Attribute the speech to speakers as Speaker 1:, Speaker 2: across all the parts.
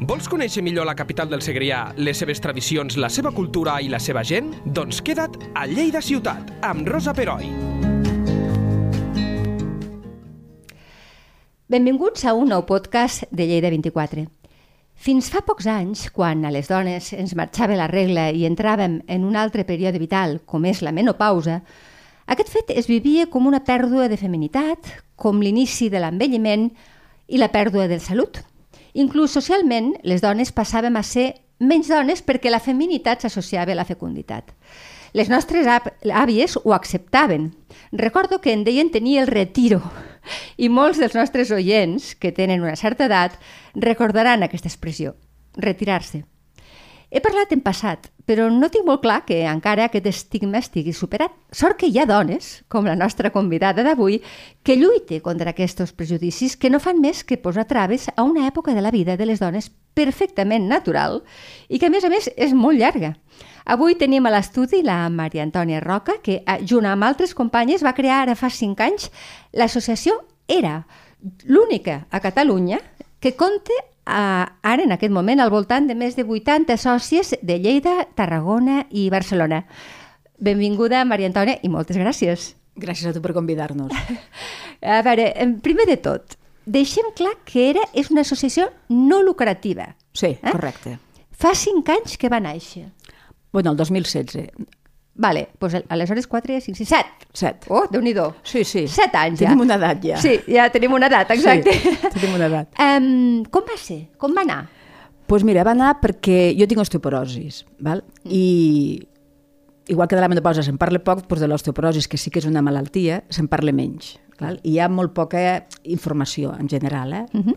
Speaker 1: Vols conèixer millor la capital del Segrià, les seves tradicions, la seva cultura i la seva gent? Doncs queda't a Lleida Ciutat, amb Rosa Peroi.
Speaker 2: Benvinguts a un nou podcast de Lleida 24. Fins fa pocs anys, quan a les dones ens marxava la regla i entràvem en un altre període vital, com és la menopausa, aquest fet es vivia com una pèrdua de feminitat, com l'inici de l'envelliment i la pèrdua de salut. Inclús socialment, les dones passàvem a ser menys dones perquè la feminitat s'associava a la fecunditat. Les nostres àvies ho acceptaven. Recordo que en deien tenir el retiro i molts dels nostres oients, que tenen una certa edat, recordaran aquesta expressió, retirar-se. He parlat en passat, però no tinc molt clar que encara aquest estigma estigui superat. Sort que hi ha dones, com la nostra convidada d'avui, que lluite contra aquests prejudicis que no fan més que posar traves a una època de la vida de les dones perfectament natural i que, a més a més, és molt llarga. Avui tenim a l'estudi la Maria Antònia Roca, que, junt amb altres companyes, va crear ara fa cinc anys l'associació ERA, l'única a Catalunya que compta ara, en aquest moment, al voltant de més de 80 sòcies de Lleida, Tarragona i Barcelona. Benvinguda, Maria Antònia, i moltes gràcies.
Speaker 3: Gràcies a tu per convidar-nos.
Speaker 2: a veure, primer de tot, deixem clar que ERA és una associació no lucrativa.
Speaker 3: Sí, eh? correcte.
Speaker 2: Fa cinc anys que va néixer.
Speaker 3: Bueno, el 2016.
Speaker 2: Vale, doncs aleshores 4, 5, 6, 7.
Speaker 3: 7.
Speaker 2: Oh, déu nhi
Speaker 3: Sí, sí.
Speaker 2: 7 anys
Speaker 3: ja. Tenim una edat ja.
Speaker 2: Sí, ja tenim una edat, exacte.
Speaker 3: Sí, tenim una edat.
Speaker 2: Um, com va ser? Com va anar?
Speaker 3: Doncs pues mira, va anar perquè jo tinc osteoporosis, val? Mm. i igual que de la menopausa se'n parla poc, doncs de l'osteoporosis, que sí que és una malaltia, se'n parla menys. Val? I hi ha molt poca informació en general. Eh? Mm -hmm.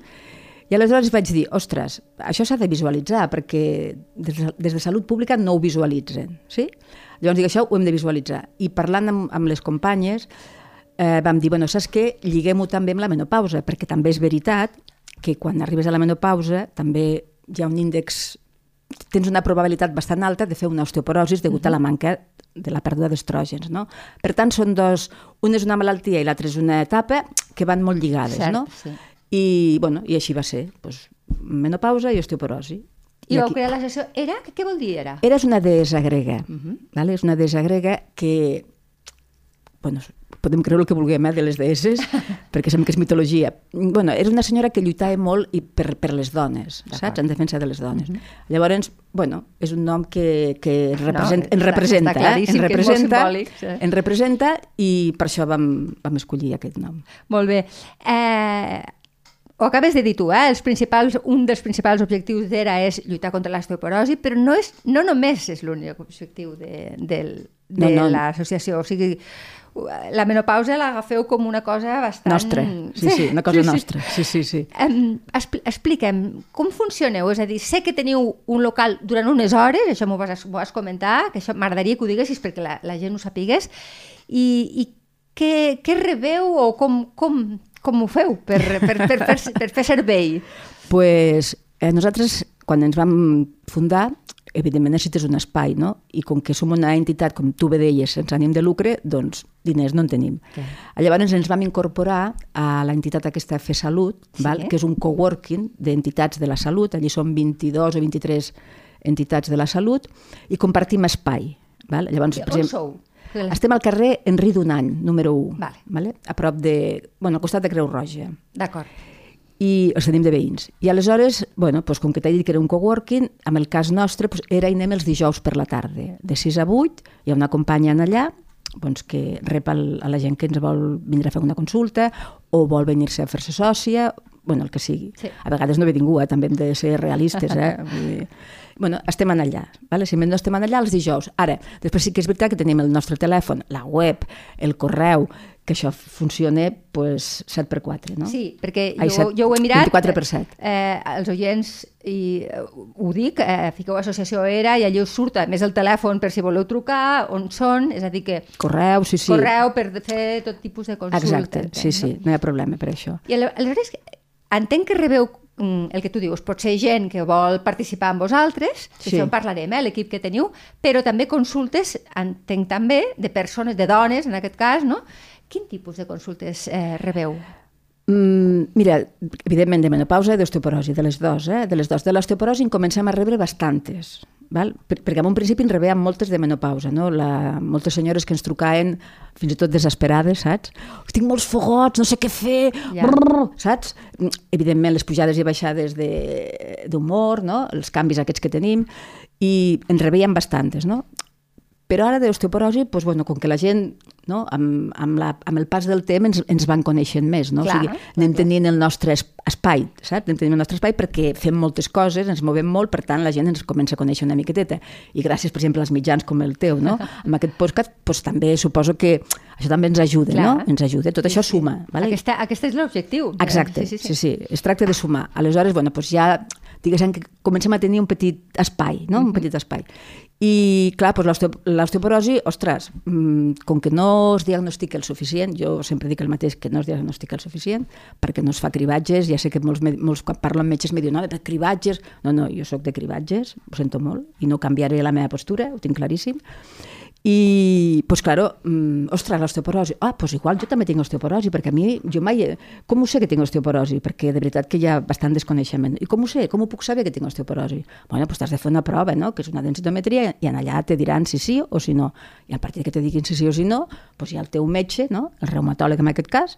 Speaker 3: I aleshores vaig dir, ostres, això s'ha de visualitzar, perquè des de, des de Salut Pública no ho visualitzen. Sí? Llavors dic, això ho hem de visualitzar. I parlant amb, amb les companyes, eh, vam dir, bueno, saps què? Lliguem-ho també amb la menopausa, perquè també és veritat que quan arribes a la menopausa també hi ha un índex tens una probabilitat bastant alta de fer una osteoporosis degut a la manca de la pèrdua d'estrògens. No? Per tant, són dos, una és una malaltia i l'altra és una etapa que van molt lligades.
Speaker 2: Cert,
Speaker 3: no?
Speaker 2: sí.
Speaker 3: I, bueno, I així va ser. Pues, menopausa i osteoporosi.
Speaker 2: I, I vau crear l'associació ERA? Què, vol dir ERA?
Speaker 3: ERA és una deessa grega. Uh -huh. vale? És una deessa grega que... Bueno, podem creure el que vulguem eh, de les deesses, perquè sabem que és mitologia. Bueno, era una senyora que lluitava molt i per, per les dones, saps? En defensa de les dones. Uh -huh. Llavors, bueno, és un nom que, que represent, no, en representa. Està,
Speaker 2: eh?
Speaker 3: En representa,
Speaker 2: simbòlic, sí.
Speaker 3: en representa i per això vam, vam escollir aquest nom.
Speaker 2: Molt bé. Eh, ho acabes de dir tu, eh? Els principals, un dels principals objectius d'ERA és lluitar contra l'osteoporosi, però no, és, no només és l'únic objectiu de, de, de no, no. l'associació. O sigui, la menopausa l'agafeu com una cosa bastant...
Speaker 3: Nostra, sí, sí, una cosa sí, nostra. Sí, sí, sí.
Speaker 2: Um, expl expliquem, com funcioneu? És a dir, sé que teniu un local durant unes hores, això m'ho vas, vas comentar, que això m'agradaria que ho diguessis perquè la, la gent ho sapigués, i, i què, què rebeu o com, com, com ho feu per, per, per, per, per fer servei?
Speaker 3: pues, eh, nosaltres, quan ens vam fundar, evidentment necessites un espai, no? I com que som una entitat, com tu bé deies, sense ànim de lucre, doncs diners no en tenim. Okay. Llavors ens vam incorporar a l'entitat aquesta Fer Salut, sí. val? que és un coworking d'entitats de la salut, allí són 22 o 23 entitats de la salut, i compartim espai. Val?
Speaker 2: Llavors, I per exemple, sou?
Speaker 3: Estem al carrer Enri Donany, número 1,
Speaker 2: vale.
Speaker 3: Vale? a prop de... Bueno, al costat de Creu Roja.
Speaker 2: D'acord.
Speaker 3: I els tenim de veïns. I aleshores, bueno, doncs, com que t'he dit que era un coworking, amb el cas nostre doncs, era i anem els dijous per la tarda. De 6 a 8 hi ha una companya en allà doncs, que rep el, a la gent que ens vol vindre a fer una consulta o vol venir-se a fer-se sòcia, bueno, el que sigui.
Speaker 2: Sí.
Speaker 3: A vegades no ve ningú, eh? també hem de ser realistes. Eh? Vull dir, bueno, estem en allà, vale? si no estem en allà els dijous. Ara, després sí que és veritat que tenim el nostre telèfon, la web, el correu, que això funciona pues, 7 per 4, no?
Speaker 2: Sí, perquè Ai, jo, 7, jo ho he mirat.
Speaker 3: 24 per 7.
Speaker 2: Eh, els oients, i eh, ho dic, eh, fiqueu associació ERA i allà us surt a més el telèfon per si voleu trucar, on són, és a dir que...
Speaker 3: Correu, sí, sí.
Speaker 2: Correu per fer tot tipus de consultes.
Speaker 3: Exacte, sí, sí, no hi ha problema per això.
Speaker 2: I aleshores, entenc que rebeu Mm, el que tu dius, pot ser gent que vol participar amb vosaltres, sí. això en parlarem, eh, l'equip que teniu, però també consultes, entenc també, de persones, de dones, en aquest cas, no? Quin tipus de consultes eh, rebeu?
Speaker 3: Mm, mira, evidentment de menopausa i d'osteoporosi, de les dos, eh? de les dos. De l'osteoporosi en comencem a rebre bastantes, val? Per, perquè en un principi en rebíem moltes de menopausa, no? La, moltes senyores que ens trucaven fins i tot desesperades, saps? Tinc molts fogots, no sé què fer,
Speaker 2: Ja.
Speaker 3: brrr, saps? Evidentment les pujades i baixades de- d'humor, no? els canvis aquests que tenim, i en rebíem bastantes, no? Però ara d'osteoporosi, doncs, bueno, com que la gent, no, amb, amb, la, amb el pas del temps ens, ens van coneixent més, no?
Speaker 2: Clar,
Speaker 3: o sigui, anem tenint el nostre es- espai, saps? Anem tenint el nostre espai perquè fem moltes coses, ens movem molt, per tant la gent ens comença a conèixer una miqueteta. I gràcies, per exemple, als mitjans com el teu, no? Amb aquest podcast, doncs, també suposo que això també ens ajuda,
Speaker 2: Clar.
Speaker 3: no? Ens ajuda, tot això suma. Vale?
Speaker 2: Aquesta, aquest és l'objectiu.
Speaker 3: Exacte, sí sí, sí, Es tracta de sumar. Aleshores, bueno, doncs ja, diguéssim que comencem a tenir un petit espai, no? Un petit espai. I, clar, doncs l'osteo- l'osteoporosi, ostres, mm, com que no es diagnostica el suficient, jo sempre dic el mateix, que no es diagnostica el suficient, perquè no es fa cribatges, ja sé que molts, molts quan parlo amb metges me diuen, no, de cribatges, no, no, jo sóc de cribatges, ho sento molt, i no canviaré la meva postura, ho tinc claríssim, i, pues claro, mm, ostres, l'osteoporosi. Ah, pues igual jo també tinc osteoporosi, perquè a mi, jo mai... he- Com ho sé que tinc osteoporosi? Perquè de veritat que hi ha bastant desconeixement. I com ho sé? Com ho puc saber que tinc osteoporosi? Bueno, pues t'has de fer una prova, no?, que és una densitometria, i en allà te diran si sí o si no. I a partir que te diguin si sí o si no, pues hi ha el teu metge, no?, el reumatòleg en aquest cas,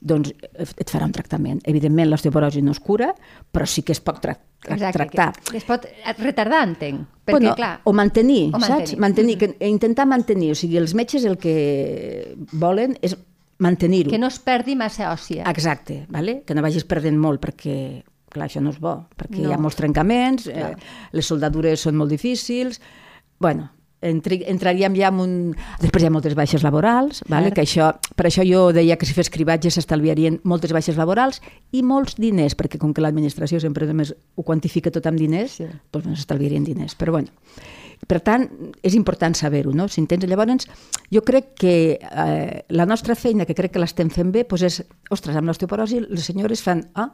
Speaker 3: doncs et farà un tractament. Evidentment, l'osteoporosi no es cura, però sí que es pot tra
Speaker 2: Exacte,
Speaker 3: tractar.
Speaker 2: Es pot retardar, entenc. Perquè,
Speaker 3: bueno,
Speaker 2: clar...
Speaker 3: o mantenir,
Speaker 2: o
Speaker 3: saps?
Speaker 2: mantenir.
Speaker 3: Mantenir, que, intentar mantenir. O sigui, els metges el que volen és mantenir-ho.
Speaker 2: Que no es perdi massa òssia.
Speaker 3: Exacte, vale? que no vagis perdent molt, perquè clar, això no és bo, perquè
Speaker 2: No.
Speaker 3: hi ha molts trencaments, eh, les soldadures són molt difícils... bueno, entri, entraríem ja en un... Després hi ha moltes baixes laborals, vale? Que això, per això jo deia que si fes cribatge s'estalviarien moltes baixes laborals i molts diners, perquè com que l'administració sempre només ho quantifica tot amb diners,
Speaker 2: Sí.
Speaker 3: doncs s'estalviarien diners. Però bueno, per tant, és important saber-ho, no? Si entens, llavors, jo crec que eh, la nostra feina, que crec que l'estem fent bé, doncs és, ostres, amb l'osteoporosi les senyores fan, ah,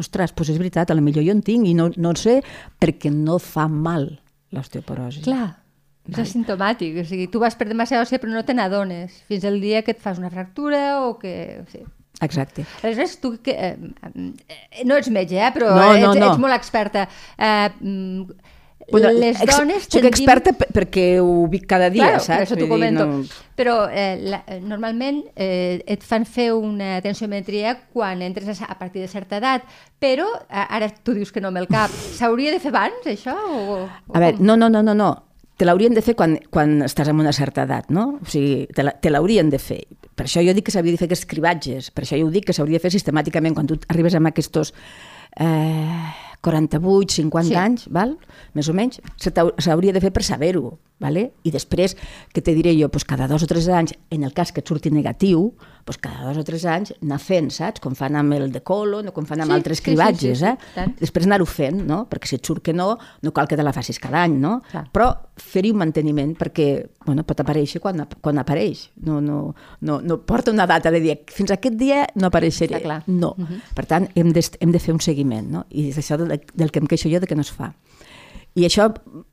Speaker 3: ostres, doncs és veritat, a la millor jo en tinc i no, no sé perquè no fa mal l'osteoporosi.
Speaker 2: Clar, és asimptomàtic. O sigui, tu vas perdre massa òssia però no te n'adones fins al dia que et fas una fractura o que... Sí.
Speaker 3: Exacte.
Speaker 2: Aleshores, tu que, eh, eh, no ets metge, eh, però
Speaker 3: No, no,
Speaker 2: ets,
Speaker 3: no.
Speaker 2: ets molt experta. Eh, mm,
Speaker 3: Bueno,
Speaker 2: les
Speaker 3: ex-
Speaker 2: dones
Speaker 3: Soc
Speaker 2: tendim-
Speaker 3: experta pe- perquè ho vic cada dia,
Speaker 2: claro,
Speaker 3: saps?
Speaker 2: Per això t'ho comento.
Speaker 3: no-
Speaker 2: Però eh, la, eh, normalment eh, et fan fer una tensiometria quan entres a, a partir de certa edat, però a, ara tu dius que no amb el cap. S'hauria de fer abans, això? O, o
Speaker 3: A veure, no, no, no, no, no. Te l'haurien de fer quan, quan estàs en una certa edat, no? O sigui, te l'haurien de fer. Per això jo dic que s'hauria de fer aquests cribatges, per això jo dic que s'hauria de fer sistemàticament quan tu arribes amb aquests eh, 48, 50
Speaker 2: Sí.
Speaker 3: anys, val? més o menys, s'hauria de fer per saber-ho. Vale? I després, que te diré jo, pues cada dos o tres anys, en el cas que et surti negatiu, pues cada dos o tres anys anar fent, saps? Com fan amb el de colon o com fan amb
Speaker 2: Sí,
Speaker 3: altres
Speaker 2: sí, sí,
Speaker 3: cribatges,
Speaker 2: sí, sí,
Speaker 3: eh?
Speaker 2: tant.
Speaker 3: Després anar-ho fent, no? Perquè si et surt que no, no cal que te la facis cada any, no?
Speaker 2: Clar.
Speaker 3: Però fer-hi un manteniment perquè bueno, pot aparèixer quan, quan apareix. No, no, no, no porta una data de dir fins aquest dia no apareixeré.
Speaker 2: Està clar.
Speaker 3: No. Per tant, hem de, hem de fer un seguiment, no? I és això del, del que em queixo jo de que no es fa. I això,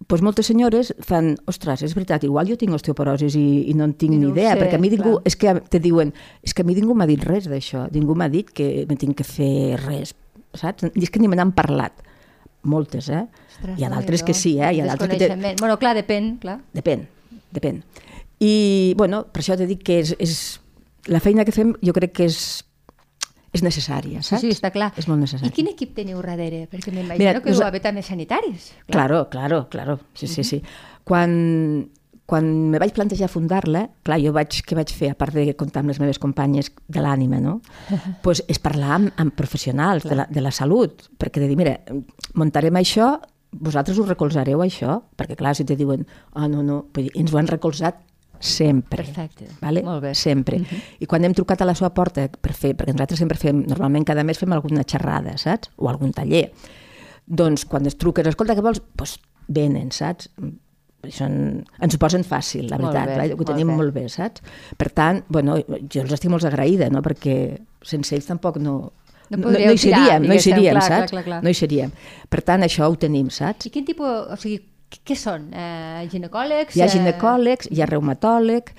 Speaker 3: doncs moltes senyores fan, ostres, és veritat, igual jo tinc osteoporosi i, i no en tinc
Speaker 2: I
Speaker 3: ni
Speaker 2: no ho
Speaker 3: idea,
Speaker 2: sé,
Speaker 3: perquè a mi ningú,
Speaker 2: clar.
Speaker 3: és que te diuen, és que a mi ningú m'ha dit res d'això, ningú m'ha dit que me tinc que fer res, saps? I és que ni me n'han parlat. Moltes, eh?
Speaker 2: Ostres,
Speaker 3: Hi ha d'altres que sí, eh? Hi ha d'altres que... Te...
Speaker 2: Bueno, clar, depèn, clar.
Speaker 3: Depèn, depèn. I, bueno, per això t'he dit que és, és... La feina que fem jo crec que és, és necessària,
Speaker 2: Sí,
Speaker 3: saps?
Speaker 2: sí, està clar.
Speaker 3: És molt necessari.
Speaker 2: I quin equip teniu darrere? Perquè m'imagino
Speaker 3: Mira,
Speaker 2: que
Speaker 3: nosa-
Speaker 2: deu haver també sanitaris.
Speaker 3: Claro, claro, claro. Sí, sí, sí. Quan, quan me vaig plantejar fundar-la, clar, jo vaig, què vaig fer, a part de comptar amb les meves companyes de l'ànima, no? pues és parlar amb, amb professionals de la, de la salut, perquè de dir, mira, muntarem això, vosaltres us recolzareu això? Perquè clar, si te diuen, ah, no, no, dir, ens ho han recolzat sempre.
Speaker 2: Perfecte,
Speaker 3: Vale?
Speaker 2: molt bé.
Speaker 3: Sempre. I quan hem trucat a la seva porta per fer, perquè nosaltres sempre fem, normalment cada mes fem alguna xerrada, saps? O algun taller. Doncs quan es truques, escolta, què vols? Doncs pues, venen, saps? Això en, ens ho posen fàcil, la
Speaker 2: Molt
Speaker 3: veritat,
Speaker 2: bé,
Speaker 3: right? ho
Speaker 2: molt
Speaker 3: tenim
Speaker 2: bé.
Speaker 3: molt bé, saps? Per tant, bueno, jo els estic molt agraïda, no? perquè sense ells tampoc no,
Speaker 2: No
Speaker 3: no, no, hi seríem,
Speaker 2: tirar,
Speaker 3: no hi seríem,
Speaker 2: clar, clar,
Speaker 3: saps?
Speaker 2: clar, clar.
Speaker 3: No hi seríem. Per tant, això ho tenim, saps?
Speaker 2: I quin tipus, o sigui, què- són? Eh, ginecòlegs?
Speaker 3: Hi ha
Speaker 2: Eh,
Speaker 3: ginecòlegs, hi ha reumatòleg,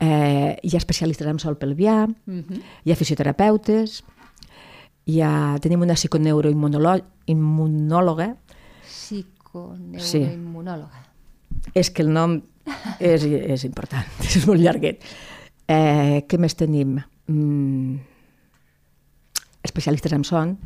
Speaker 3: eh, hi ha especialistes en sol pelvià,
Speaker 2: Mhm.
Speaker 3: hi ha fisioterapeutes, hi ha, tenim una psiconeuroimmunòloga,
Speaker 2: Psiconeuroimmunòloga.
Speaker 3: és que el nom és, és important, és molt llarguet. Eh, què més tenim? Mm, especialistes en son.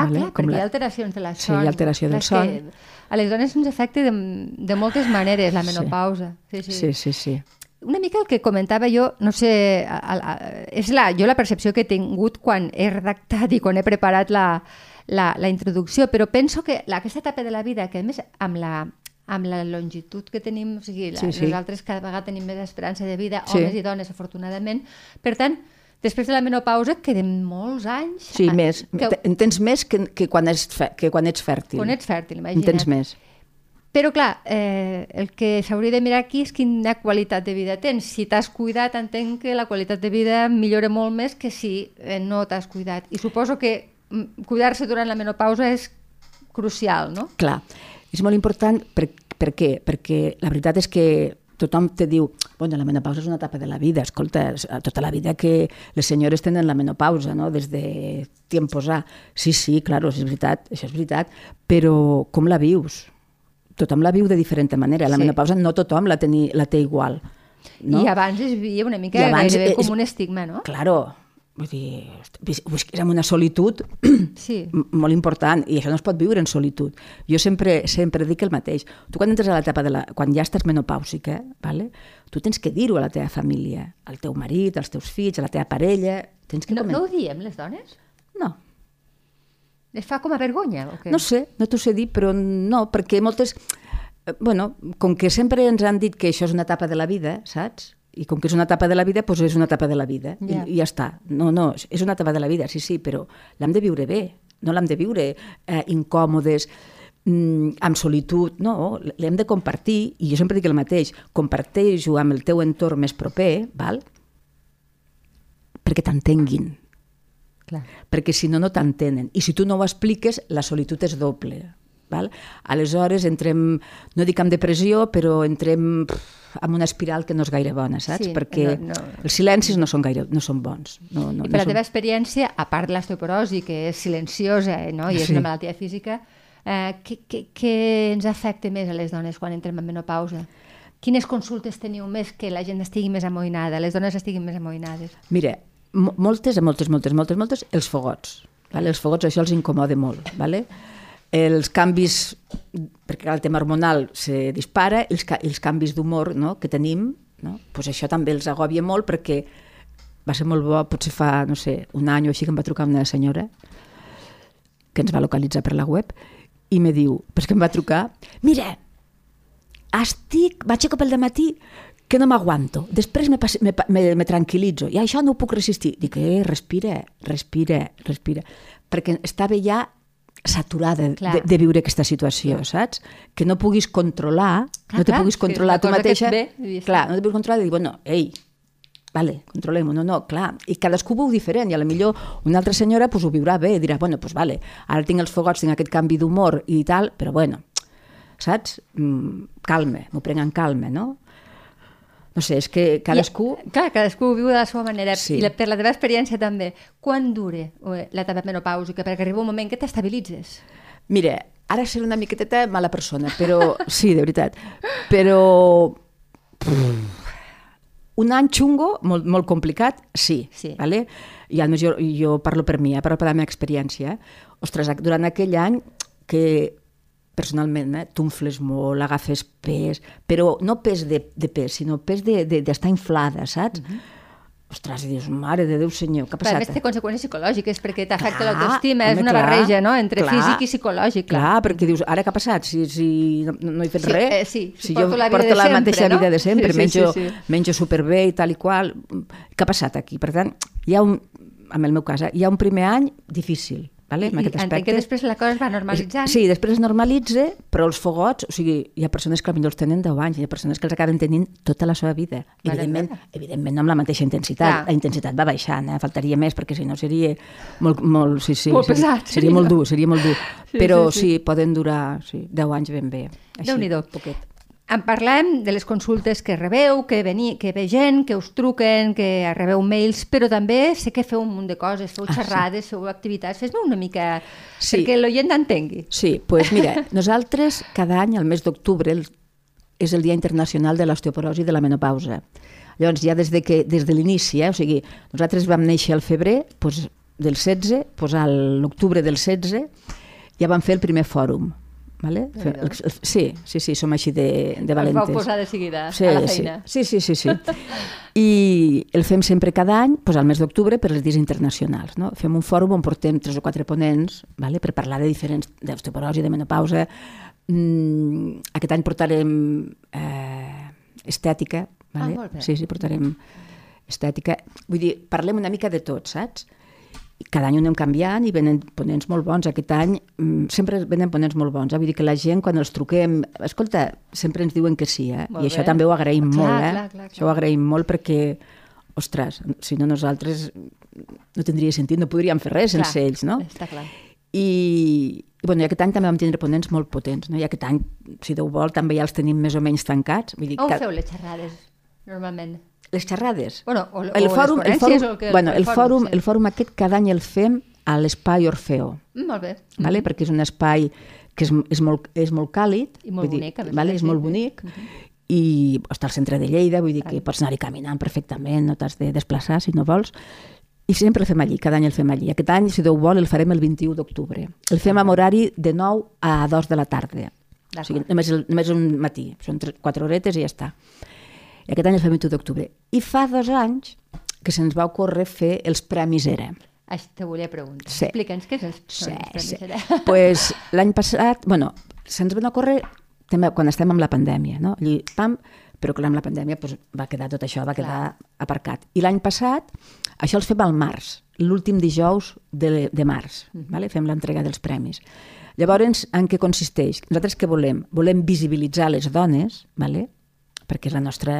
Speaker 2: Ah,
Speaker 3: vale?
Speaker 2: clar,
Speaker 3: Com
Speaker 2: perquè
Speaker 3: la-
Speaker 2: hi ha alteracions de la
Speaker 3: Sí,
Speaker 2: son.
Speaker 3: hi ha alteració del son.
Speaker 2: que A les dones ens afecta de, de moltes maneres la menopausa. Sí, sí.
Speaker 3: Sí, sí, sí.
Speaker 2: Una mica el que comentava jo, no sé, a, a, a, és la, jo la percepció que he tingut quan he redactat i quan he preparat la, la, la introducció, però penso que la, aquesta etapa de la vida, que a més amb la, amb la longitud que tenim, o sigui, la,
Speaker 3: Sí, sí.
Speaker 2: nosaltres cada vegada tenim més esperança de vida,
Speaker 3: Sí.
Speaker 2: homes i dones, afortunadament, per tant, després de la menopausa queden molts anys...
Speaker 3: Sí,
Speaker 2: a-
Speaker 3: més.
Speaker 2: Que,
Speaker 3: En tens més que, que, quan, és fe, que quan ets fèrtil.
Speaker 2: quan ets fèrtil,
Speaker 3: En
Speaker 2: imagina't.
Speaker 3: tens més.
Speaker 2: Però, clar, eh, el que s'hauria de mirar aquí és quina qualitat de vida tens. Si t'has cuidat, entenc que la qualitat de vida millora molt més que si eh, no t'has cuidat. I suposo que mm, cuidar-se durant la menopausa és crucial, no?
Speaker 3: Clar, és molt important per, per què? Perquè la veritat és que tothom te diu, bueno, la menopausa és una etapa de la vida, escolta, és tota la vida que les senyores tenen la menopausa, no?, des de tiempos A. Sí, sí, claro, és veritat, això és veritat, però com la vius? Tothom la viu de diferent manera. La
Speaker 2: Sí.
Speaker 3: menopausa no tothom la, teni, la té igual. No?
Speaker 2: I abans es vivia una mica
Speaker 3: I abans
Speaker 2: gairebé
Speaker 3: és-
Speaker 2: com un estigma, no?
Speaker 3: Claro, vull dir, amb una solitud
Speaker 2: Sí.
Speaker 3: molt important i això no es pot viure en solitud. Jo sempre sempre dic el mateix. Tu quan entres a l'etapa de la... quan ja estàs menopàusica, vale? tu tens que dir-ho a la teva família, al teu marit, als teus fills, a la teva parella... Tens que
Speaker 2: No, no ho diem, les dones?
Speaker 3: no,
Speaker 2: Es fa com a vergonya, o què?
Speaker 3: no sé, no t'ho sé dir, però no, perquè moltes... eh, Bueno, com que sempre ens han dit que això és una etapa de la vida, saps? I com que és una etapa de la vida, doncs és una etapa de la vida.
Speaker 2: Ja.
Speaker 3: I, I ja està. No, no, és una etapa de la vida, sí, sí, però l'hem de viure bé. No l'hem de viure eh, incòmodes, mm, amb solitud, no, l'hem de compartir, i jo sempre dic el mateix, comparteix-ho amb el teu entorn més proper, val? perquè t'entenguin, perquè si no, no t'entenen. I si tu no ho expliques, la solitud és doble. Val? Aleshores entrem, no dic amb depressió, però entrem pff, amb una espiral que no és gaire bona, saps?
Speaker 2: Sí,
Speaker 3: perquè
Speaker 2: no- no.
Speaker 3: els silencis no són gaire no són bons. No, no,
Speaker 2: I per
Speaker 3: no
Speaker 2: la
Speaker 3: són...
Speaker 2: teva experiència, a part de l'osteoporosi, que és silenciosa eh, no? i és
Speaker 3: Sí.
Speaker 2: una malaltia física, eh, què, què, què ens afecta més a les dones quan entrem en menopausa? Quines consultes teniu més que la gent estigui més amoïnada, les dones estiguin més amoïnades?
Speaker 3: Mira, mo- moltes, moltes, moltes, moltes, moltes, els fogots. Vale? Els fogots això els incomoda molt. Vale? Els canvis, perquè el tema hormonal se dispara, els, els canvis d'humor no? que tenim, no? pues això també els agòbia molt perquè va ser molt bo, potser fa, no sé, un any o així que em va trucar una senyora que ens va localitzar per la web i me diu, però que em va trucar, mira, estic, m'aixeco pel matí que no m'aguanto. Després me, me, me, me tranquil·litzo. I això no ho puc resistir. Dic, eh, respira, respira, respira. Perquè estava ja saturada
Speaker 2: Clar.
Speaker 3: de, de viure aquesta situació, saps? Que no puguis controlar,
Speaker 2: Clar,
Speaker 3: no te
Speaker 2: clar,
Speaker 3: puguis controlar tu mateixa.
Speaker 2: ve i
Speaker 3: clar, no te puguis controlar i dir, bueno, ei, vale, controlem-ho, no, no, clar, i cadascú ho veu diferent, i a la millor una altra senyora pues, ho viurà bé, dirà, bueno, pues vale, ara tinc els fogots, tinc aquest canvi d'humor i tal, però bueno, saps? Mm, calma, m'ho prenc en calma, no? No sé, és que cadascú...
Speaker 2: I, clar, cadascú viu de la seva manera.
Speaker 3: Sí.
Speaker 2: I la, per la teva experiència també, quan dure eh, l'etapa menopàusica? Perquè arriba un moment que t'estabilitzes.
Speaker 3: Mira, ara seré una miqueteta mala persona, però sí, de veritat. Però pff, un any xungo, molt, molt complicat, sí.
Speaker 2: Sí.
Speaker 3: Vale? I a més jo, jo parlo per mi, eh? parlo per la meva experiència. Ostres, durant aquell any que personalment, eh, t'unfles molt, agafes pes, però no pes de, de pes, sinó pes d'estar de, inflada, saps? Ostres, i dius, mare de Déu senyor, què ha
Speaker 2: Però a
Speaker 3: passat?
Speaker 2: més té conseqüències psicològiques perquè t'afecta l'autoestima, és una
Speaker 3: clar,
Speaker 2: barreja no? entre
Speaker 3: clar.
Speaker 2: físic i psicològic.
Speaker 3: Clar, perquè dius, ara què ha passat? Si, si no, no he fet
Speaker 2: Sí,
Speaker 3: res,
Speaker 2: eh, sí, si porto
Speaker 3: jo
Speaker 2: la vida
Speaker 3: porto la
Speaker 2: sempre,
Speaker 3: mateixa
Speaker 2: no?
Speaker 3: vida de sempre,
Speaker 2: Sí, sí,
Speaker 3: menjo,
Speaker 2: sí, sí.
Speaker 3: menjo superbé i tal i qual, què ha passat aquí? Per tant, hi ha un, en el meu cas, eh, hi ha un primer any difícil, vale,
Speaker 2: I,
Speaker 3: en aquest aspecte.
Speaker 2: que després la cosa es va normalitzant.
Speaker 3: Sí, després es normalitza, però els fogots, o sigui, hi ha persones que potser els tenen 10 anys, hi ha persones que els acaben tenint tota la seva vida.
Speaker 2: Mare
Speaker 3: Evidentment,
Speaker 2: meva.
Speaker 3: evidentment no amb la mateixa intensitat.
Speaker 2: Clar.
Speaker 3: La intensitat va baixant, eh? faltaria més, perquè si no seria molt, molt, sí, sí,
Speaker 2: Molt
Speaker 3: seria,
Speaker 2: pesat,
Speaker 3: seria
Speaker 2: sí,
Speaker 3: molt dur, seria molt dur.
Speaker 2: Sí,
Speaker 3: però
Speaker 2: sí,
Speaker 3: sí,
Speaker 2: sí.
Speaker 3: poden durar sí, 10 anys ben bé.
Speaker 2: Déu-n'hi-do.
Speaker 3: poquet.
Speaker 2: En parlem de les consultes que rebeu, que, veni, que ve gent, que us truquen, que rebeu mails, però també sé que feu un munt de coses, feu
Speaker 3: Ah, sí.
Speaker 2: xerrades, feu activitats, fes-me una mica
Speaker 3: Sí.
Speaker 2: perquè l'oient entengui.
Speaker 3: Sí, doncs pues mira, nosaltres cada any, al mes d'octubre, és el Dia Internacional de l'Osteoporosi i de la Menopausa. Llavors, ja des de, que, des de l'inici, eh? o sigui, nosaltres vam néixer al febrer doncs, del 16, doncs a l'octubre del 16 ja vam fer el primer fòrum. Vale? Sí, sí, sí, som així de, de
Speaker 2: Us
Speaker 3: valentes.
Speaker 2: vau posar de seguida
Speaker 3: Sí,
Speaker 2: a la
Speaker 3: sí.
Speaker 2: feina.
Speaker 3: Sí, sí, sí, sí. I el fem sempre cada any, doncs al mes d'octubre, per els dies internacionals. No? Fem un fòrum on portem tres o quatre ponents vale? per parlar de diferents d'osteoporosi, de menopausa. Mm, aquest any portarem eh, estètica. Vale?
Speaker 2: Ah, molt bé.
Speaker 3: Sí, sí, portarem estètica. Vull dir, parlem una mica de tot, saps? Cada any ho anem canviant i venen ponents molt bons. Aquest any mm, sempre venen ponents molt bons. Eh? Vull dir que la gent, quan els truquem... Escolta, sempre ens diuen que sí, eh?
Speaker 2: Molt
Speaker 3: I això
Speaker 2: bé.
Speaker 3: també ho agraïm
Speaker 2: Clar,
Speaker 3: molt, eh?
Speaker 2: clar, clar,
Speaker 3: Això ho agraïm molt perquè, ostres, si no nosaltres no tindria sentit, no podríem fer res sense
Speaker 2: Clar,
Speaker 3: ells, no?
Speaker 2: Està clar.
Speaker 3: I, i bueno, i aquest any també vam tindre ponents molt potents, no? I aquest any, si Déu vol, també ja els tenim més o menys tancats. Vull dir,
Speaker 2: On
Speaker 3: que...
Speaker 2: feu les xerrades, normalment?
Speaker 3: Les xerrades?
Speaker 2: Bueno, o,
Speaker 3: el
Speaker 2: o
Speaker 3: fòrum,
Speaker 2: les
Speaker 3: el fòrum,
Speaker 2: o que,
Speaker 3: bueno, el, fòrum,
Speaker 2: sí.
Speaker 3: el fòrum aquest cada any el fem a l'espai Orfeo,
Speaker 2: Mm, Molt bé.
Speaker 3: vale? perquè és un espai que és, és, molt, és molt càlid.
Speaker 2: I molt
Speaker 3: vull dir,
Speaker 2: bonic, a
Speaker 3: Vale? És molt
Speaker 2: sí.
Speaker 3: bonic. I està al centre de Lleida, vull dir que pots anar-hi caminant perfectament, no t'has de desplaçar si no vols. I sempre el fem allí, cada any el fem allí. Aquest any, si Déu vol, el farem el 21 d'octubre. El fem amb horari de 9 a 2 de la tarda. O sigui, només, el, només un matí. Són 4 horetes i ja està. I aquest any fem el 21 d'octubre. I fa dos anys que se'ns va ocórrer fer els Premis ERA.
Speaker 2: Això te volia preguntar.
Speaker 3: Sí.
Speaker 2: Explica'ns què és el
Speaker 3: Sí,
Speaker 2: els
Speaker 3: sí.
Speaker 2: premis ERA.
Speaker 3: pues, L'any passat, bueno, se'ns van ocórrer també quan estem amb la pandèmia, no? Allí, pam, però clar, amb la pandèmia pues, va quedar tot això, va quedar aparcat. I l'any passat, això els fem al març, l'últim dijous de, de març, vale? fem l'entrega dels premis. Llavors, en què consisteix? Nosaltres què volem? Volem visibilitzar les dones, vale? Perquè és la nostra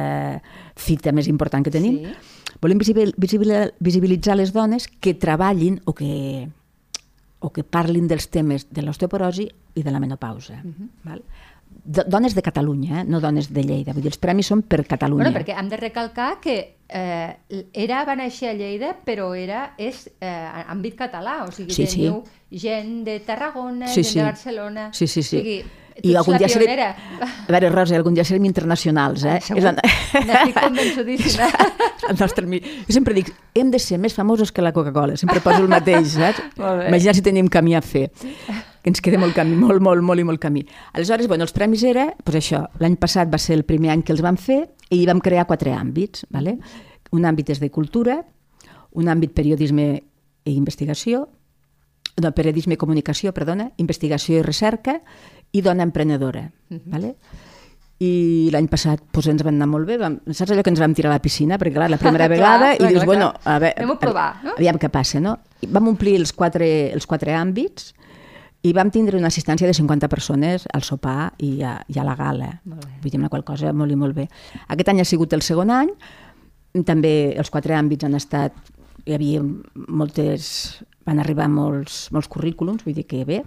Speaker 3: fita més important que tenim.
Speaker 2: Sí.
Speaker 3: Volem visibil, visibil, visibilitzar les dones que treballin o que, o que parlin dels temes de l'osteoporosi i de la menopausa. Uh -huh. val? Do- Dones de Catalunya, eh? no dones de Lleida. Vull dir, els premis són per Catalunya.
Speaker 2: Bueno, perquè hem de recalcar que eh, era va néixer a Lleida, però era és eh, àmbit català, o sigui,
Speaker 3: Sí, sí.
Speaker 2: teniu gent de Tarragona,
Speaker 3: Sí,
Speaker 2: gent
Speaker 3: sí.
Speaker 2: de Barcelona...
Speaker 3: Sí, sí, sí.
Speaker 2: O sigui,
Speaker 3: I algun
Speaker 2: la
Speaker 3: dia serem... A veure, Rosa, algun dia serem internacionals, eh?
Speaker 2: Ah, segur.
Speaker 3: És la-
Speaker 2: N'estic convençudíssima.
Speaker 3: el nostre... Jo sempre dic, hem de ser més famosos que la Coca-Cola. Sempre poso el mateix, saps? Imagina si tenim camí a fer. Que ens queda molt camí, molt, molt, molt i molt camí. Aleshores, bueno, els premis era, doncs això, l'any passat va ser el primer any que els vam fer i hi vam crear quatre àmbits, ¿vale? Un àmbit és de cultura, un àmbit periodisme i investigació, no, periodisme i comunicació, perdona, investigació i recerca i dona emprenedora. ¿vale? I l'any passat doncs, ens van anar molt bé. Vam, saps allò que ens vam tirar a la piscina? Perquè, clar, la primera
Speaker 2: Clar,
Speaker 3: vegada,
Speaker 2: clar,
Speaker 3: i dius,
Speaker 2: clar,
Speaker 3: bueno, a veure...
Speaker 2: Anem a provar, no?
Speaker 3: Aviam què passa, no? I vam omplir els quatre, els quatre àmbits i vam tindre una assistència de 50 persones al sopar i a, i a la gala. Vull dir, una qual cosa molt i molt bé. Aquest any ha sigut el segon any, també els quatre àmbits han estat... Hi havia moltes... Van arribar molts, molts currículums, vull dir que bé,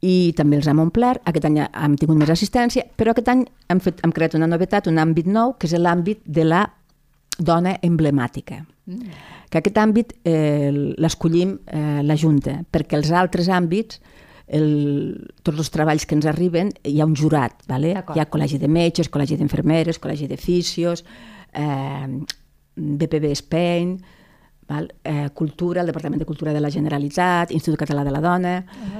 Speaker 3: i també els hem omplert. Aquest any hem tingut més assistència, però aquest any hem, fet, hem creat una novetat, un àmbit nou, que és l'àmbit de la dona emblemàtica. Mm. Que aquest àmbit eh, l'escollim eh, la Junta, perquè els altres àmbits, el, tots els treballs que ens arriben, hi ha un jurat, vale? Hi ha col·legi de metges, col·legi d'infermeres, col·legi de fisios, eh, BPB Spain, val? Eh, Cultura, el Departament de Cultura de la Generalitat, Institut Català de la Dona,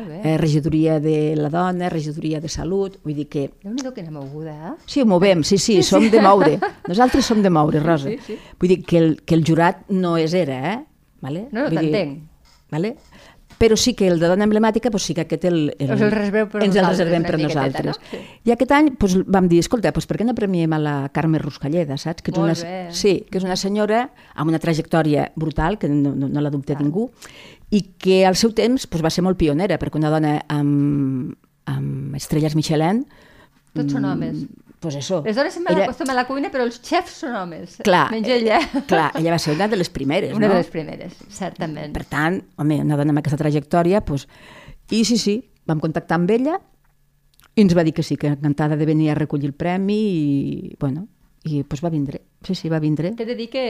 Speaker 2: bé.
Speaker 3: eh, Regidoria de la Dona, Regidoria de Salut, vull dir que
Speaker 2: Déu-n'hi-do quina moguda, eh?
Speaker 3: Sí, ho movem, sí, sí, som de moure. Nosaltres som de moure, Rosa.
Speaker 2: sí, sí.
Speaker 3: Vull dir que el, que el jurat no és era, eh? Vale?
Speaker 2: No, no, t'entenc.
Speaker 3: Vale? Però sí que el de dona emblemàtica, doncs sí que aquest el, el,
Speaker 2: el reserveu per
Speaker 3: ens el reservem per nosaltres.
Speaker 2: no? Sí.
Speaker 3: I aquest any doncs, vam dir, escolta, doncs per què no premiem a la Carme Ruscalleda, saps? Que és
Speaker 2: Molt
Speaker 3: una,
Speaker 2: bé.
Speaker 3: Sí, que és una senyora amb una trajectòria brutal, que no, no, no la dubta ningú, i que al seu temps doncs, va ser molt pionera, perquè una dona amb, amb estrelles Michelin...
Speaker 2: Tots són homes.
Speaker 3: Pues això.
Speaker 2: Les dones sempre
Speaker 3: Era-
Speaker 2: acostumen a la cuina, però els xefs són homes.
Speaker 3: Clar,
Speaker 2: Menys ella.
Speaker 3: eh, clar, ella va ser una de les primeres,
Speaker 2: Una
Speaker 3: no?
Speaker 2: de les primeres, certament.
Speaker 3: Per tant, home, una dona amb aquesta trajectòria, doncs... I sí, sí, vam contactar amb ella I ens va dir que sí, que encantada de venir a recollir el premi i, bueno, i pues, va vindre. Sí, sí, va vindre.
Speaker 2: T'he de dir que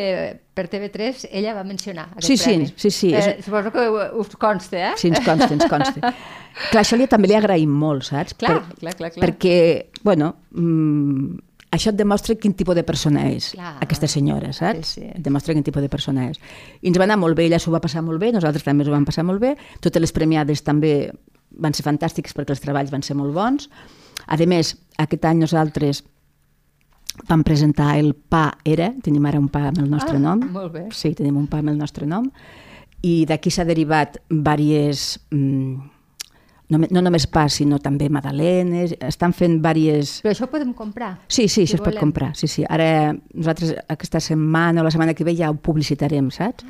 Speaker 2: per TV3 ella va mencionar aquest
Speaker 3: Sí, sí,
Speaker 2: premi.
Speaker 3: sí, sí,
Speaker 2: Eh,
Speaker 3: és-
Speaker 2: Suposo que us consta, eh?
Speaker 3: Sí, ens consta, ens consta. clar, això li, també li agraïm molt, saps?
Speaker 2: Clar, clar, clar, clar.
Speaker 3: Perquè, bueno, mm, això et demostra quin tipus de persona és,
Speaker 2: Clar.
Speaker 3: aquesta senyora, saps?
Speaker 2: Sí, sí.
Speaker 3: Et demostra quin tipus de persona és. I ens va anar molt bé, ella s'ho va passar molt bé, nosaltres també s'ho vam passar molt bé, totes les premiades també van ser fantàstics perquè els treballs van ser molt bons. A més, aquest any nosaltres vam presentar el Pa Era, tenim ara un Pa amb el nostre
Speaker 2: Ah,
Speaker 3: nom.
Speaker 2: molt bé.
Speaker 3: Sí, tenim un Pa amb el nostre nom. I d'aquí s'ha derivat diverses... Mm, no, no només pa, sinó també magdalenes, estan fent diverses...
Speaker 2: Però això ho podem comprar.
Speaker 3: Sí, sí,
Speaker 2: Si
Speaker 3: això es pot
Speaker 2: volem.
Speaker 3: comprar. Sí, sí. Ara nosaltres aquesta setmana o la setmana que ve ja ho publicitarem, saps?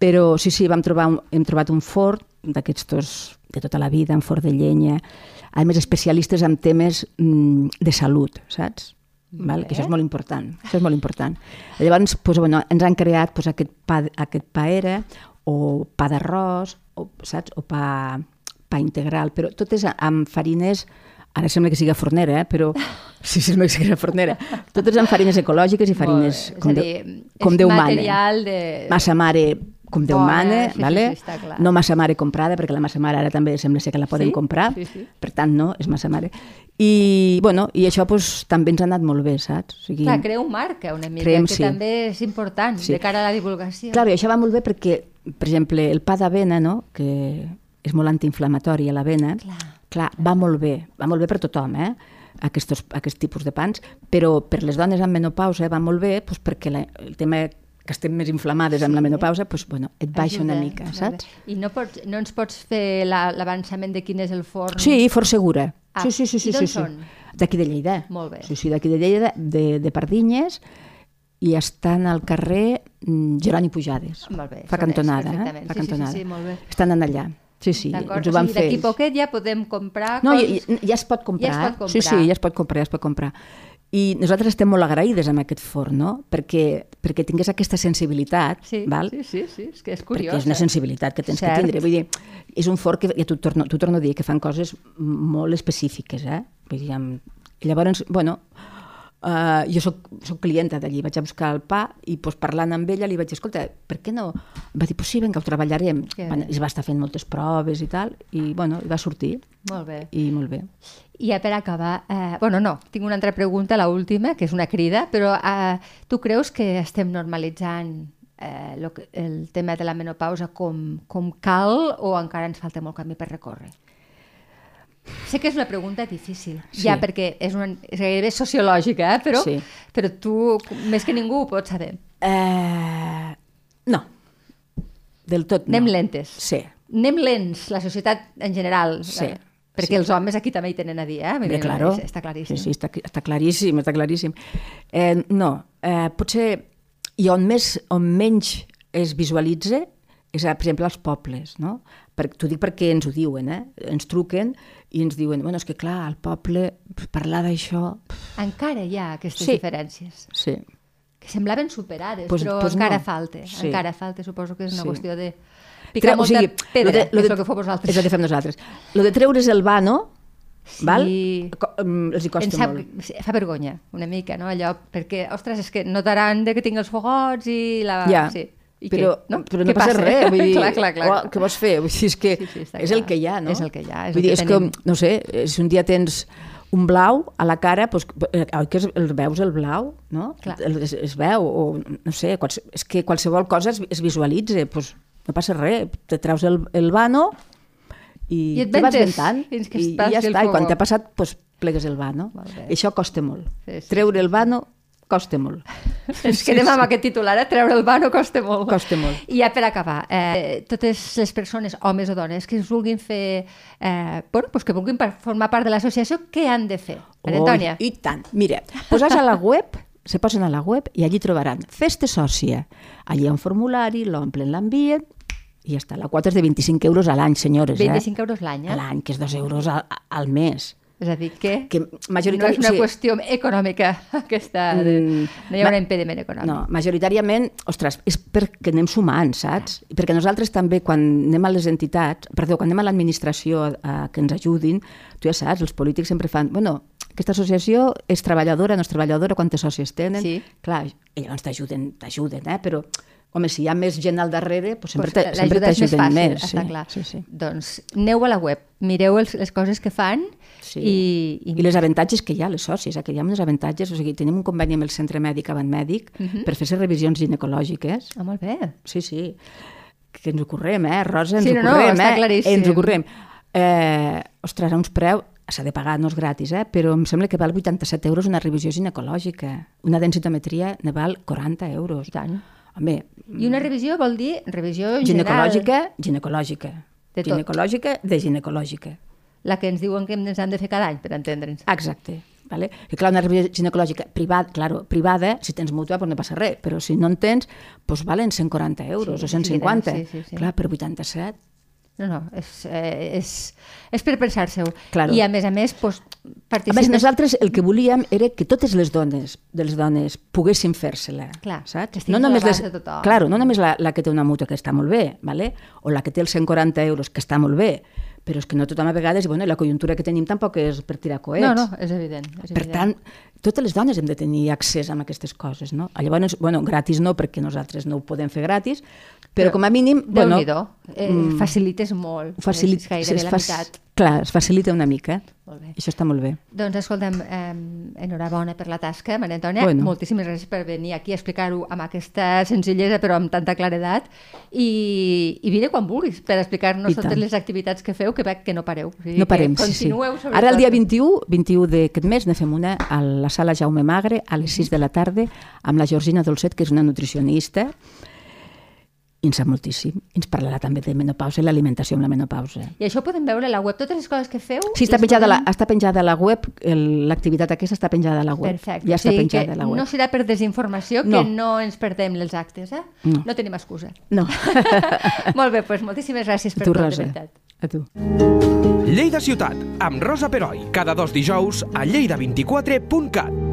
Speaker 3: Però sí, sí, vam trobar un, hem trobat un fort d'aquests tos de tota la vida, un fort de llenya, a més especialistes en temes mm, de salut, saps? Val? Que això és molt important, això és molt important. Llavors, doncs, bueno, ens han creat doncs, aquest, pa, aquest pa era, o pa d'arròs, o, saps? O pa, pa integral, però totes amb farines Ara sembla que sigui fornera, eh? però sí, sembla que sigui fornera. Totes amb farines ecològiques i farines com,
Speaker 2: És
Speaker 3: de, com
Speaker 2: és
Speaker 3: Déu mana.
Speaker 2: material de...
Speaker 3: Massa mare com Déu
Speaker 2: Bona,
Speaker 3: mana,
Speaker 2: sí, sí,
Speaker 3: vale?
Speaker 2: sí, clar.
Speaker 3: no massa mare comprada, perquè la massa mare ara també sembla ser que la poden
Speaker 2: Sí?
Speaker 3: comprar,
Speaker 2: Sí, sí.
Speaker 3: per tant no, és massa mare. I, bueno, i això pues, també ens ha anat molt bé, saps? O sigui,
Speaker 2: Clar, crea un marca una mica,
Speaker 3: Creem,
Speaker 2: que
Speaker 3: sí.
Speaker 2: també és important
Speaker 3: Sí.
Speaker 2: de cara a la divulgació.
Speaker 3: Clar, i això va molt bé perquè, per exemple, el pa d'avena, no?, que és molt antiinflamatori a l'avena,
Speaker 2: Clar.
Speaker 3: clar, va molt bé, va molt bé per tothom, eh? Aquests, aquest tipus de pans, però per les dones amb menopausa va molt bé doncs perquè la, el tema que estem més inflamades amb la menopausa, doncs, bueno, et baixa una
Speaker 2: Ajuda,
Speaker 3: mica,
Speaker 2: molt
Speaker 3: saps?
Speaker 2: I no, pots, no ens pots fer la- l'avançament de quin és el forn?
Speaker 3: Sí, Fort Segura.
Speaker 2: Ah,
Speaker 3: sí, sí, sí, sí,
Speaker 2: i d'on
Speaker 3: sí, sí.
Speaker 2: són?
Speaker 3: D'aquí de Lleida.
Speaker 2: Molt bé.
Speaker 3: Sí, sí, d'aquí de Lleida, de, de Pardinyes, i estan al carrer mm, Jeroni Pujades.
Speaker 2: Molt bé,
Speaker 3: Fa cantonada, eh?
Speaker 2: perfectament.
Speaker 3: Fa
Speaker 2: Sí, sí, sí,
Speaker 3: cantonada.
Speaker 2: sí, molt bé.
Speaker 3: Estan en allà. Sí, sí, ens ho
Speaker 2: o
Speaker 3: van
Speaker 2: sigui,
Speaker 3: fer
Speaker 2: d'aquí poquet ja podem comprar
Speaker 3: No,
Speaker 2: coses...
Speaker 3: ja, ja es pot comprar.
Speaker 2: Ja es pot
Speaker 3: eh?
Speaker 2: comprar.
Speaker 3: Sí, sí, ja es pot comprar, ja es pot comprar. I nosaltres estem molt agraïdes amb aquest forn, no? Perquè, perquè tingués aquesta sensibilitat,
Speaker 2: Sí,
Speaker 3: val?
Speaker 2: sí, sí, sí, és que és curiós.
Speaker 3: perquè és una sensibilitat que tens
Speaker 2: Cert.
Speaker 3: que tindre. Vull dir, és un forn que, ja t'ho torno, torno a dir, que fan coses molt específiques, eh? Vull dir, amb... I llavors, bueno, uh, jo soc, soc clienta d'allí, vaig a buscar el pa i pues, parlant amb ella li vaig dir, escolta, per què no? Em va dir, pues sí, vinga, ho treballarem. Van,
Speaker 2: bé.
Speaker 3: es va estar fent moltes proves i tal, i bueno, i va sortir,
Speaker 2: Molt bé.
Speaker 3: i molt bé.
Speaker 2: I ja per acabar, eh, bueno, no, tinc una altra pregunta, la última, que és una crida, però eh, tu creus que estem normalitzant eh, lo el tema de la menopausa com, com cal o encara ens falta molt camí per recórrer? Sé que és una pregunta difícil,
Speaker 3: Sí.
Speaker 2: ja perquè és, una, és gairebé sociològica, eh? però,
Speaker 3: Sí.
Speaker 2: però tu, més que ningú, ho pots saber.
Speaker 3: Eh, no, del tot no.
Speaker 2: Anem lentes.
Speaker 3: Sí,
Speaker 2: Anem lents, la societat en general.
Speaker 3: Sí,
Speaker 2: eh? Perquè
Speaker 3: sí.
Speaker 2: els homes aquí també hi tenen a dir, eh?
Speaker 3: Bé, claro.
Speaker 2: Està claríssim.
Speaker 3: Sí, sí, està, està claríssim, està claríssim. Eh, no, eh, potser i on, més, on menys es visualitza és, per exemple, als pobles, no? Per, T'ho dic perquè ens ho diuen, eh? Ens truquen i ens diuen, bueno, és que clar, al poble, parlar d'això...
Speaker 2: Encara hi ha aquestes
Speaker 3: Sí.
Speaker 2: diferències.
Speaker 3: Sí,
Speaker 2: que semblaven superades,
Speaker 3: Pues-
Speaker 2: però
Speaker 3: pues
Speaker 2: encara
Speaker 3: no.
Speaker 2: falta.
Speaker 3: Sí.
Speaker 2: Encara falta, suposo que és una
Speaker 3: Sí.
Speaker 2: qüestió de picar
Speaker 3: Treu-
Speaker 2: molta pedra,
Speaker 3: lo de- lo
Speaker 2: que és
Speaker 3: de-
Speaker 2: el que feu vosaltres.
Speaker 3: És el que fem nosaltres. Lo de treure's el vano,
Speaker 2: Sí.
Speaker 3: val? Co- em, els hi costa
Speaker 2: sap,
Speaker 3: molt.
Speaker 2: fa vergonya, una mica, no? Allò, perquè, ostres, és que notaran de que tinc els fogots i la...
Speaker 3: Ja,
Speaker 2: sí. I
Speaker 3: però,
Speaker 2: què? no?
Speaker 3: però no passa, res. Vull dir,
Speaker 2: clar, clar, clar.
Speaker 3: "Oh, què vols fer? Vull dir, és que
Speaker 2: Sí, sí,
Speaker 3: és
Speaker 2: clar.
Speaker 3: el que hi ha, no?
Speaker 2: És el que hi ha, és
Speaker 3: Vull dir,
Speaker 2: que
Speaker 3: és
Speaker 2: tenim.
Speaker 3: que, no sé, eh, si un dia tens un blau a la cara, doncs, oi que el veus el blau, no?
Speaker 2: Clar.
Speaker 3: El, es, es veu, o no sé, és que qualsevol cosa es, es visualitza, doncs no passa res, te treus el, el vano i,
Speaker 2: I et
Speaker 3: te vas ventant
Speaker 2: fins que
Speaker 3: i, i ja està, i quan t'ha passat, doncs plegues el vano. I això costa molt.
Speaker 2: Sí, sí,
Speaker 3: Treure el vano costa molt.
Speaker 2: Ens quedem amb aquest titular, eh? treure el vano costa molt.
Speaker 3: Costa molt.
Speaker 2: I ja per acabar, eh, totes les persones, homes o dones, que es vulguin fer, eh, bueno, pues que vulguin formar part de l'associació, què han de fer? Maria Antònia?
Speaker 3: Oi, I tant. Mira, posats a la web, se posen a la web i allí trobaran Festa Sòcia. Allí hi ha un formulari, l'omplen, l'envien i ja està. La quota és de 25 euros a l'any, senyores.
Speaker 2: 25
Speaker 3: eh?
Speaker 2: euros l'any, eh?
Speaker 3: A l'any, que és 2 euros al, al mes.
Speaker 2: És a dir, que,
Speaker 3: que
Speaker 2: no
Speaker 3: majoritàriament...
Speaker 2: és una qüestió econòmica aquesta, de,
Speaker 3: Mm,
Speaker 2: no hi ha un impediment econòmic.
Speaker 3: No, majoritàriament, ostres, és perquè anem sumant, saps? Perquè nosaltres també, quan anem a les entitats, perdó, quan anem a l'administració a, a que ens ajudin, tu ja saps, els polítics sempre fan, bueno, aquesta associació és treballadora, no és treballadora, quantes socis tenen?
Speaker 2: Sí.
Speaker 3: Clar, i llavors t'ajuden, t'ajuden, eh? Però, home, si hi ha més gent al darrere, doncs sempre,
Speaker 2: Pues,
Speaker 3: pues, sempre
Speaker 2: l'ajuda és més
Speaker 3: t'ajuden
Speaker 2: fàcil,
Speaker 3: més.
Speaker 2: està
Speaker 3: sí,
Speaker 2: clar.
Speaker 3: Sí, sí.
Speaker 2: Doncs aneu a la web, mireu els, les coses que fan
Speaker 3: Sí.
Speaker 2: i, i,
Speaker 3: I les avantatges que hi ha, les socis, eh? que hi ha uns avantatges, o sigui, tenim un conveni amb el centre mèdic Avant Mèdic uh -huh. per fer-se revisions ginecològiques.
Speaker 2: Ah, molt bé.
Speaker 3: Sí, sí. Que ens ho correm, eh, Rosa? Ens
Speaker 2: Sí,
Speaker 3: ho
Speaker 2: no, no,
Speaker 3: correm,
Speaker 2: està
Speaker 3: eh?
Speaker 2: claríssim.
Speaker 3: Ens ho correm. Eh, ostres, a uns preus s'ha de pagar, no és gratis, eh? però em sembla que val 87 euros una revisió ginecològica. Una densitometria ne val 40 euros.
Speaker 2: I tant.
Speaker 3: Home,
Speaker 2: I una revisió vol dir revisió
Speaker 3: ginecològica,
Speaker 2: general,
Speaker 3: ginecològica.
Speaker 2: De tot.
Speaker 3: ginecològica, de ginecològica.
Speaker 2: la que ens diuen que ens han de fer cada any, per entendre'ns.
Speaker 3: Exacte. Vale? Que clar, una revisió ginecològica privada, claro, privada, si tens mútua, doncs no passa res, però si no en tens, doncs valen 140 euros
Speaker 2: Sí,
Speaker 3: o 150.
Speaker 2: sí, sí, sí.
Speaker 3: Clar, per 87.
Speaker 2: No, no, és, eh, és, és per pensar-se-ho.
Speaker 3: Claro.
Speaker 2: I a més a més, doncs,
Speaker 3: A
Speaker 2: participes...
Speaker 3: més, nosaltres el que volíem era que totes les dones, de les dones poguessin fer-se-la, saps? No
Speaker 2: a
Speaker 3: només, les, claro, no només la, la que té una mútua, que està molt bé, vale? o la que té els 140 euros, que està molt bé, però és que no tothom a vegades, i bueno, la conjuntura que tenim tampoc és per tirar coets.
Speaker 2: No, no, és evident. És
Speaker 3: Per
Speaker 2: evident.
Speaker 3: tant, totes les dones hem de tenir accés a aquestes coses, no? Llavors, bueno, gratis no, perquè nosaltres no ho podem fer gratis, però, com a mínim... bueno,
Speaker 2: Déu-n'hi-do, eh,
Speaker 3: mm,
Speaker 2: facilites molt.
Speaker 3: ho facilita,
Speaker 2: és gairebé la meitat.
Speaker 3: Clar, es facilita una mica.
Speaker 2: Molt bé.
Speaker 3: Això està molt bé.
Speaker 2: Doncs escolta'm, eh, enhorabona per la tasca, Maria Antònia.
Speaker 3: Bueno.
Speaker 2: Moltíssimes gràcies per venir aquí a explicar-ho amb aquesta senzillesa però amb tanta claredat. I, i vine quan vulguis per explicar-nos totes les activitats que feu, que veig que no pareu. O sigui,
Speaker 3: No parem,
Speaker 2: que
Speaker 3: sí, sí. Ara el dia 21, 21 d'aquest mes, ne fem una a la sala Jaume Magre a les 6 de la tarda amb la Georgina Dolcet, que és una nutricionista, i ens sap moltíssim. I ens parlarà també de menopausa i l'alimentació amb la menopausa.
Speaker 2: I això ho podem veure a la web, totes les coses que feu.
Speaker 3: Sí, està penjada, a la,
Speaker 2: podem-
Speaker 3: està penjada a la web, l'activitat aquesta està penjada a la web.
Speaker 2: Perfecte.
Speaker 3: Ja
Speaker 2: o
Speaker 3: està
Speaker 2: sigui
Speaker 3: penjada a la web.
Speaker 2: no serà per desinformació
Speaker 3: No.
Speaker 2: que no ens perdem els actes, eh?
Speaker 3: No.
Speaker 2: no tenim excusa.
Speaker 3: No.
Speaker 2: Molt bé, doncs moltíssimes gràcies per
Speaker 3: tu,
Speaker 2: tot, de
Speaker 3: Rosa.
Speaker 2: veritat.
Speaker 3: A tu.
Speaker 1: Lleida Ciutat, amb Rosa Peroi, cada dos dijous a lleida24.cat.